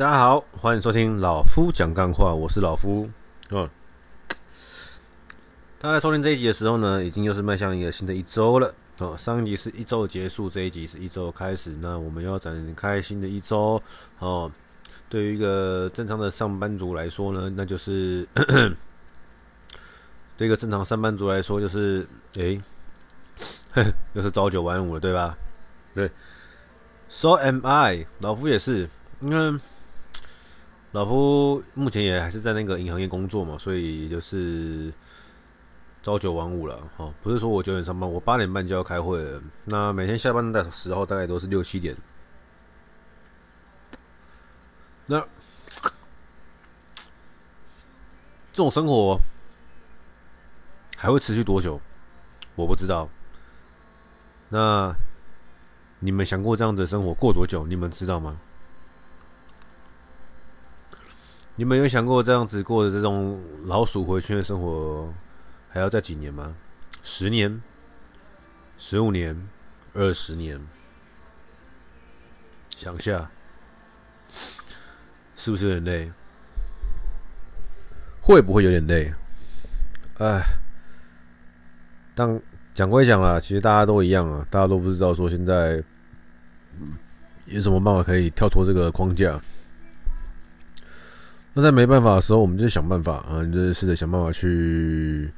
大家好，欢迎收听老夫讲干话，我是老夫。嗯，大家在收听这一集的时候呢，已经又是迈向一个新的一周了。哦，上一集是一周结束，这一集是一周开始。那我们要展开新的一周。哦，对于一个正常的上班族来说呢，那就是 对一个正常上班族来说，就是诶，又是朝九晚五了，对吧？对，So am I，老夫也是，因为老夫目前也还是在那个银行业工作嘛，所以就是。朝九晚五了，哈，不是说我九点上班，我八点半就要开会了。那每天下班的时候大概都是六七点。那这种生活还会持续多久？我不知道。那你们想过这样子的生活过多久？你们知道吗？你们有想过这样子过的这种老鼠回圈的生活？还要再几年吗？十年、十五年、二十年？想一下，是不是有点累？会不会有点累？哎，但讲归讲啦，其实大家都一样啊，大家都不知道说现在有什么办法可以跳脱这个框架。那在没办法的时候，我们就想办法啊，你就试着想办法去。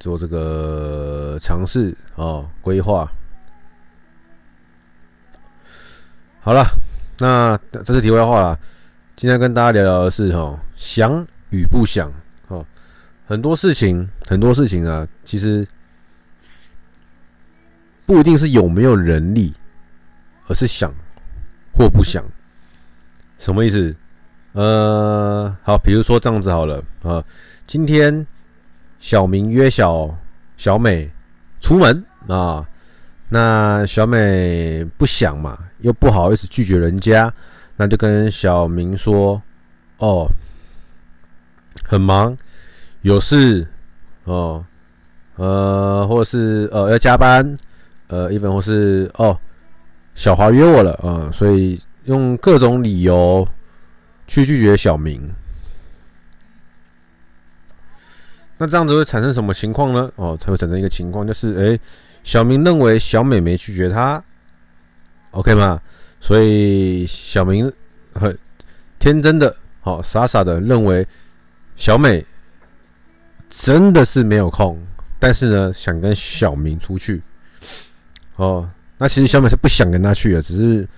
做这个尝试哦，规划好了。那这是题外话了。今天跟大家聊聊的是哈，想与不想哦。很多事情，很多事情啊，其实不一定是有没有能力，而是想或不想。什么意思？呃，好，比如说这样子好了啊，今天。小明约小小美出门啊，那小美不想嘛，又不好意思拒绝人家，那就跟小明说：“哦，很忙，有事哦，呃，或者是呃要加班，呃，一般或是哦，小华约我了啊，所以用各种理由去拒绝小明。”那这样子会产生什么情况呢？哦，才会产生一个情况，就是诶、欸，小明认为小美没拒绝他，OK 吗？所以小明很天真的，好傻傻的认为小美真的是没有空，但是呢，想跟小明出去。哦，那其实小美是不想跟他去的，只是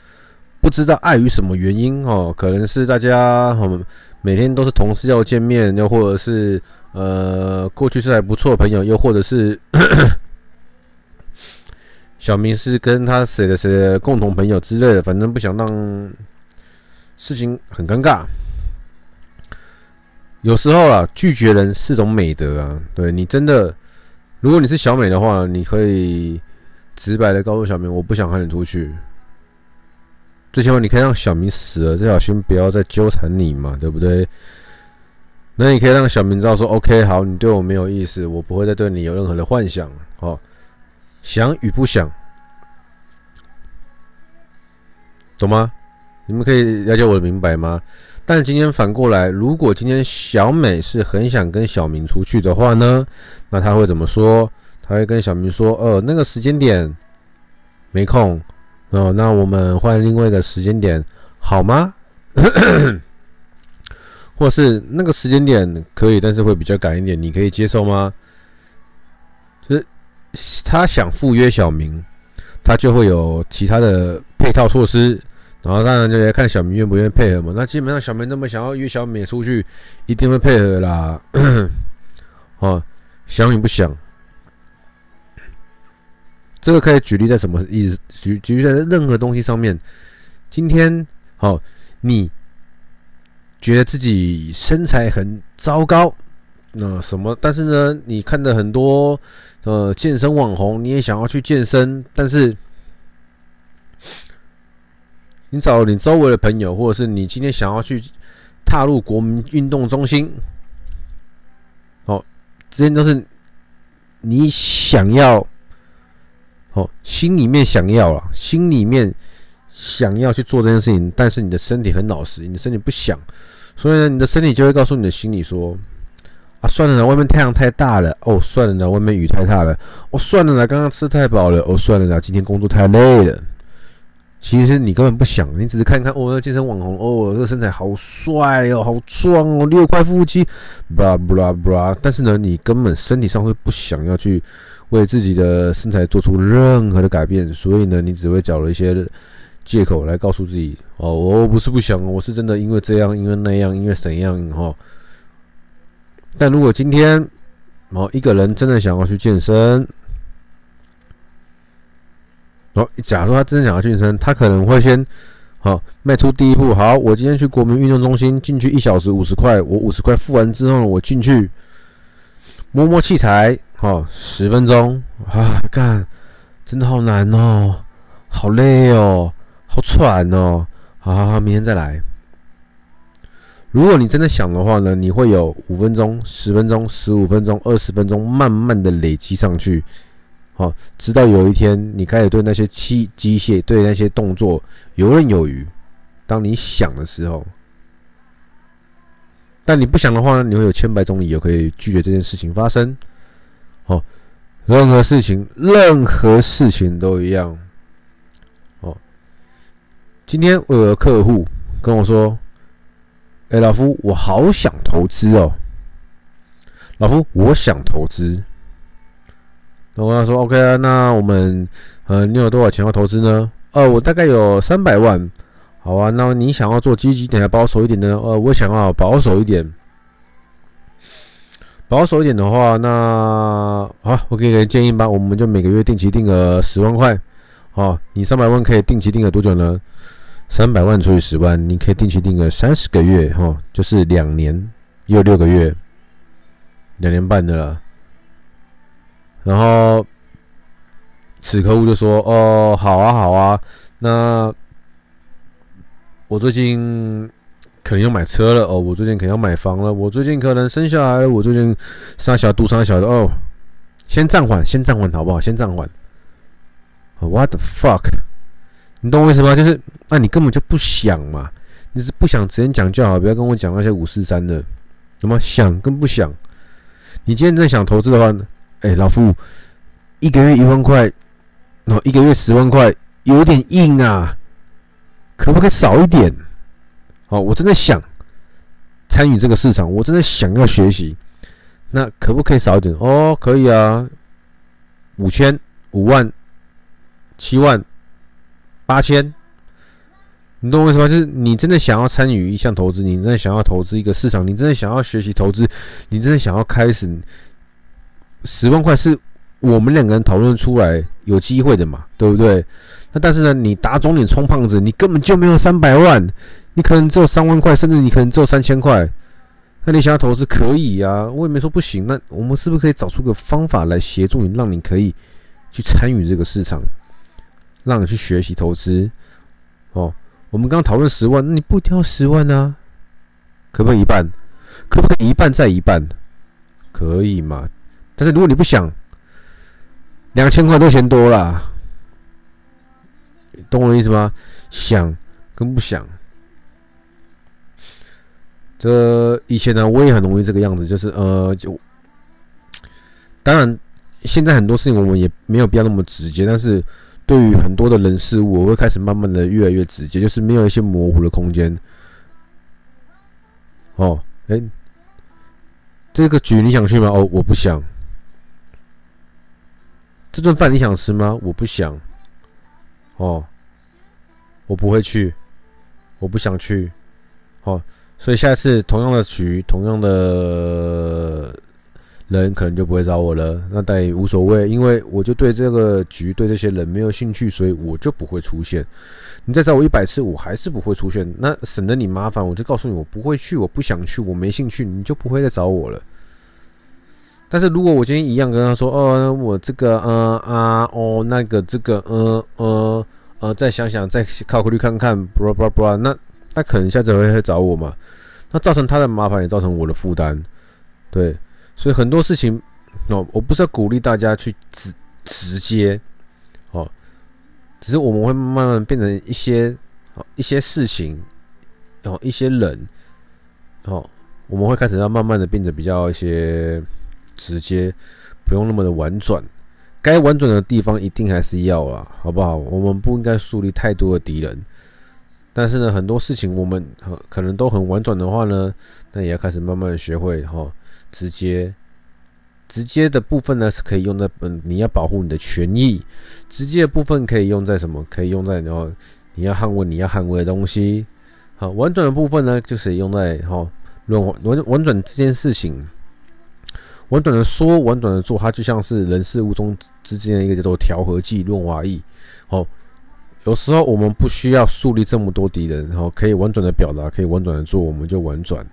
不知道碍于什么原因哦，可能是大家哦每天都是同事要见面，又或者是。呃，过去是还不错的朋友，又或者是 小明是跟他谁的谁的共同朋友之类的，反正不想让事情很尴尬。有时候啊，拒绝人是种美德啊。对，你真的，如果你是小美的话，你可以直白的告诉小明，我不想和你出去。最起码你可以让小明死了，最好先不要再纠缠你嘛，对不对？那你可以让小明知道说，OK，好，你对我没有意思，我不会再对你有任何的幻想，哦，想与不想，懂吗？你们可以了解我的明白吗？但今天反过来，如果今天小美是很想跟小明出去的话呢，那他会怎么说？他会跟小明说，呃，那个时间点没空，哦，那我们换另外一个时间点，好吗？或是那个时间点可以，但是会比较赶一点，你可以接受吗？就是他想赴约小明，他就会有其他的配套措施，然后当然就来看小明愿不愿意配合嘛。那基本上小明那么想要约小美出去，一定会配合啦。哦，想与不想，这个可以举例在什么意思？举举例在任何东西上面。今天好，哦，你。觉得自己身材很糟糕，那什么？但是呢，你看的很多呃健身网红，你也想要去健身，但是你找你周围的朋友，或者是你今天想要去踏入国民运动中心，哦，这些都是你想要，哦，心里面想要了，心里面想要去做这件事情，但是你的身体很老实，你的身体不想，所以呢，你的身体就会告诉你的心里说：“啊，算了啦，外面太阳太大了，哦，算了啦，外面雨太大了，哦，算了啦，刚刚吃太饱了，哦，算了啦，今天工作太累了。”其实你根本不想，你只是看看哦，那健身网红哦，这个身材好帅哦，好壮哦，六块腹肌，布拉布拉布拉。但是呢，你根本身体上是不想要去为自己的身材做出任何的改变，所以呢，你只会找了一些借口来告诉自己哦，我不是不想，我是真的因为这样，因为那样，因为怎样哈。但如果今天哦，一个人真的想要去健身。哦，假如他真的想要健身，他可能会先好迈出第一步。好，我今天去国民运动中心进去一小时五十块，我五十块付完之后，我进去摸摸器材，好十分钟啊，干，真的好难哦，好累哦，好喘哦，好好好，明天再来。如果你真的想的话呢，你会有五分钟、十分钟、十五分钟、二十分钟，慢慢的累积上去。好，直到有一天你开始对那些机机械、对那些动作游刃有余。当你想的时候，但你不想的话呢，你会有千百种理由可以拒绝这件事情发生。哦，任何事情，任何事情都一样。哦，今天我有个客户跟我说：“哎，老夫，我好想投资哦。”老夫，我想投资。那我跟他说：“OK 啊，那我们，呃，你有多少钱要投资呢？呃，我大概有三百万。好啊，那你想要做积极点还保守一点呢？呃，我想要保守一点。保守一点的话，那好，我给你个建议吧，我们就每个月定期定个十万块。好，你三百万可以定期定个多久呢？三百万除以十万，你可以定期定个三十个月，哈，就是两年又六个月，两年半的了。”然后，此客户就说：“哦，好啊，好啊，那我最近可能要买车了哦，我最近可能要买房了，我最近可能生下来，我最近生小肚生小的哦，先暂缓，先暂缓，好不好？先暂缓。What the fuck？你懂我意思吗？就是，那、啊、你根本就不想嘛，你是不想直接讲就好，不要跟我讲那些五四三的，什么想跟不想。你今天在想投资的话呢？”哎、老夫，一个月一万块，哦，一个月十万块，有点硬啊，可不可以少一点？哦，我真的想参与这个市场，我真的想要学习，那可不可以少一点？哦，可以啊，五千、五万、七万、八千，你懂我意思吗？就是你真的想要参与一项投资，你真的想要投资一个市场，你真的想要学习投资，你真的想要开始。十万块是我们两个人讨论出来有机会的嘛，对不对？那但是呢，你打肿脸充胖子，你根本就没有三百万，你可能只有三万块，甚至你可能只有三千块。那你想要投资可以啊，我也没说不行。那我们是不是可以找出个方法来协助你，让你可以去参与这个市场，让你去学习投资？哦，我们刚刚讨论十万，那你不一定要十万啊？可不可以一半？可不可以一半再一半？可以吗？但是如果你不想，两千块都嫌多了，懂我的意思吗？想跟不想，这以前呢，我也很容易这个样子，就是呃，就当然现在很多事情我们也没有必要那么直接，但是对于很多的人事物，我会开始慢慢的越来越直接，就是没有一些模糊的空间。哦，哎，这个局你想去吗？哦，我不想。这顿饭你想吃吗？我不想。哦，我不会去，我不想去。哦，所以下次同样的局，同样的人，可能就不会找我了。那但也无所谓，因为我就对这个局、对这些人没有兴趣，所以我就不会出现。你再找我一百次，我还是不会出现。那省得你麻烦，我就告诉你，我不会去，我不想去，我没兴趣，你就不会再找我了。但是如果我今天一样跟他说，哦，我这个，呃啊，哦，那个，这个，呃呃呃，再想想，再考虑看看，不不不，那那可能下次会会找我嘛？那造成他的麻烦，也造成我的负担，对，所以很多事情，哦，我不是要鼓励大家去直直接，哦，只是我们会慢慢变成一些哦一些事情，哦一些人，哦，我们会开始要慢慢的变得比较一些直接，不用那么的婉转。该婉转的地方一定还是要啊，好不好？我们不应该树立太多的敌人。但是呢，很多事情我们可能都很婉转的话呢，那也要开始慢慢学会哈，直接，直接的部分呢是可以用在嗯，你要保护你的权益，直接的部分可以用在什么？可以用在然后你要捍卫你要捍卫的东西。好，婉转的部分呢，就是用在哈，论婉婉转这件事情，婉转的说，婉转的做，它就像是人事物中之间的一个叫做调和剂、润滑液，好。有时候我们不需要树立这么多敌人，然后可以婉转的表达，可以婉转的做，我们就婉转。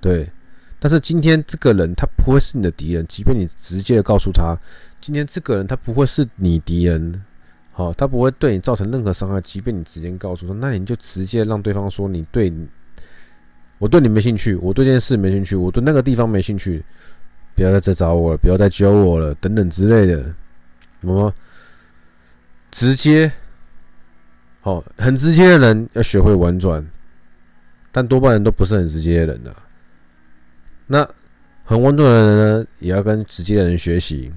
对，但是今天这个人他不会是你的敌人，即便你直接的告诉他，今天这个人他不会是你敌人，好，他不会对你造成任何伤害，即便你直接告诉他，那你就直接让对方说你对，我对你没兴趣，我对这件事没兴趣，我对那个地方没兴趣，不要再找我了，不要再揪我了，等等之类的，什么直接。好，很直接的人要学会婉转，但多半人都不是很直接的人的。那很婉转的人呢，也要跟直接的人学习，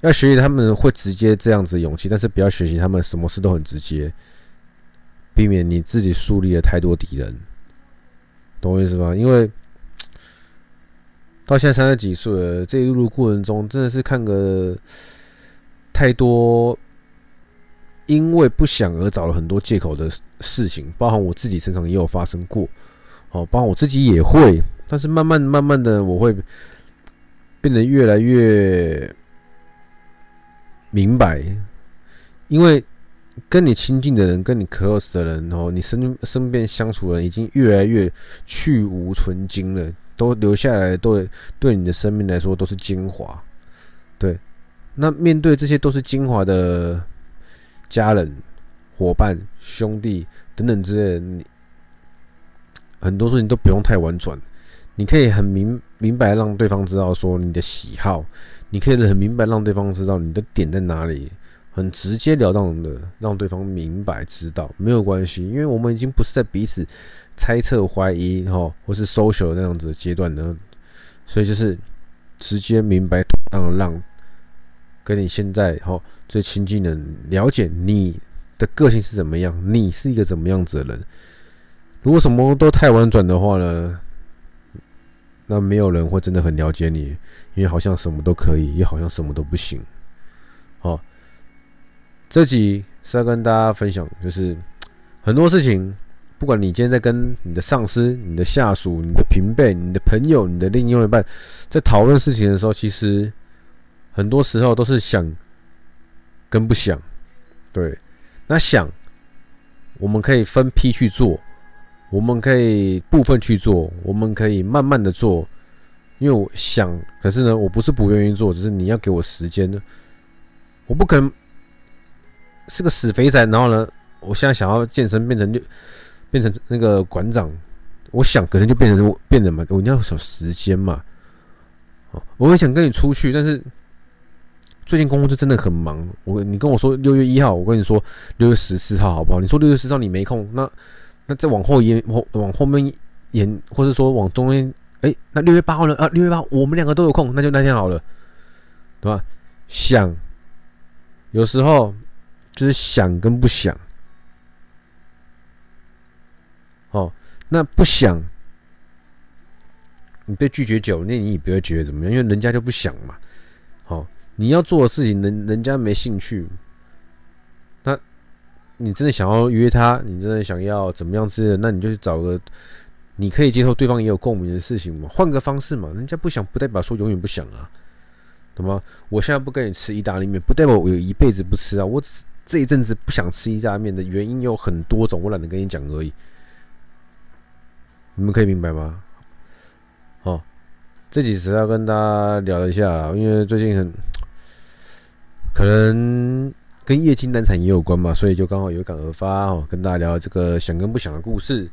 要学习他们会直接这样子勇气，但是不要学习他们什么事都很直接，避免你自己树立了太多敌人，懂我意思吗？因为到现在三十几岁了，这一路过程中真的是看个太多。因为不想而找了很多借口的事情，包含我自己身上也有发生过，哦，包含我自己也会，但是慢慢慢慢的我会变得越来越明白，因为跟你亲近的人，跟你 close 的人，然后你身身边相处的人已经越来越去无存菁了，都留下来都对你的生命来说都是精华，对，那面对这些都是精华的。家人、伙伴、兄弟等等之类的，你很多事情都不用太婉转，你可以很明明白让对方知道说你的喜好，你可以很明白让对方知道你的点在哪里，很直截了当的让对方明白知道，没有关系，因为我们已经不是在彼此猜测、怀疑哈，或是 social 那样子的阶段呢，所以就是直接明白，让让。跟你现在哈最亲近的人了解你的个性是怎么样，你是一个怎么样子的人。如果什么都太婉转的话呢，那没有人会真的很了解你，因为好像什么都可以，也好像什么都不行。这集是要跟大家分享，就是很多事情，不管你今天在跟你的上司、你的下属、你的平辈、你的朋友、你的另一半在讨论事情的时候，其实。很多时候都是想跟不想，对，那想我们可以分批去做，我们可以部分去做，我们可以慢慢的做，因为我想，可是呢，我不是不愿意做，只是你要给我时间呢，我不可能是个死肥仔，然后呢，我现在想要健身变成就变成那个馆长，我想可能就变成变成嘛，我一定要有时间嘛，我会想跟你出去，但是。最近公司真的很忙，我你跟我说六月一号，我跟你说六月十四号好不好？你说六月十四号你没空，那那再往后延，往往后面延，或者说往中间，哎、那六月八号呢？啊，六月八号我们两个都有空，那就那天好了，对吧？想，有时候就是想跟不想，哦，那不想，你被拒绝久，那你也不会觉得怎么样，因为人家就不想嘛，好。你要做的事情，人人家没兴趣，那你真的想要约他，你真的想要怎么样之类的，那你就去找个你可以接受、对方也有共鸣的事情嘛，换个方式嘛。人家不想，不代表说永远不想啊，懂吗？我现在不跟你吃意大利面，不代表我有一辈子不吃啊。我只这一阵子不想吃一家面的原因有很多种，我懒得跟你讲而已。你们可以明白吗？好，这几次要跟大家聊一下，因为最近很。可能跟液晶难产也有关嘛，所以就刚好有感而发哦，跟大家聊这个想跟不想的故事。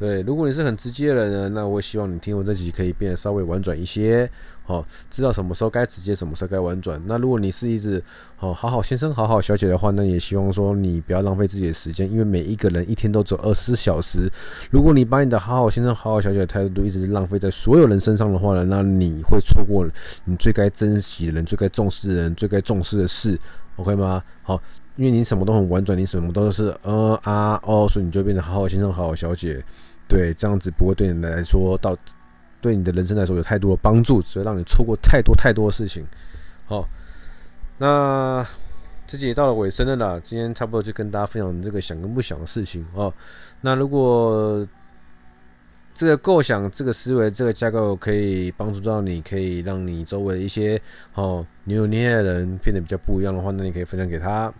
对，如果你是很直接的人呢，那我希望你听我这集可以变得稍微婉转一些，哦，知道什么时候该直接，什么时候该婉转。那如果你是一直哦好好先生、好好小姐的话，那也希望说你不要浪费自己的时间，因为每一个人一天都只有二十四小时。如果你把你的好好先生、好好小姐的态度一直浪费在所有人身上的话呢，那你会错过你最该珍惜的人、最该重视的人、最该重视的事，OK 吗？好，因为你什么都很婉转，你什么都是呃啊哦，所以你就变成好好先生、好好小姐。对，这样子不会对你来说到，对你的人生来说有太多的帮助，所以让你错过太多太多的事情。好，那这集也到了尾声了啦，今天差不多就跟大家分享这个想跟不想的事情哦。那如果这个构想、这个思维、这个架构可以帮助到你，可以让你周围一些哦扭扭捏捏的人变得比较不一样的话，那你可以分享给他。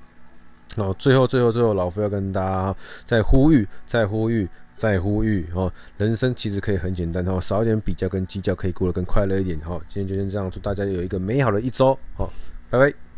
然后最后、最后、最后，老夫要跟大家再呼吁、再呼吁。再呼吁哦，人生其实可以很简单哦，少一点比较跟计较，可以过得更快乐一点。好，今天就先这样，祝大家有一个美好的一周。好，拜拜。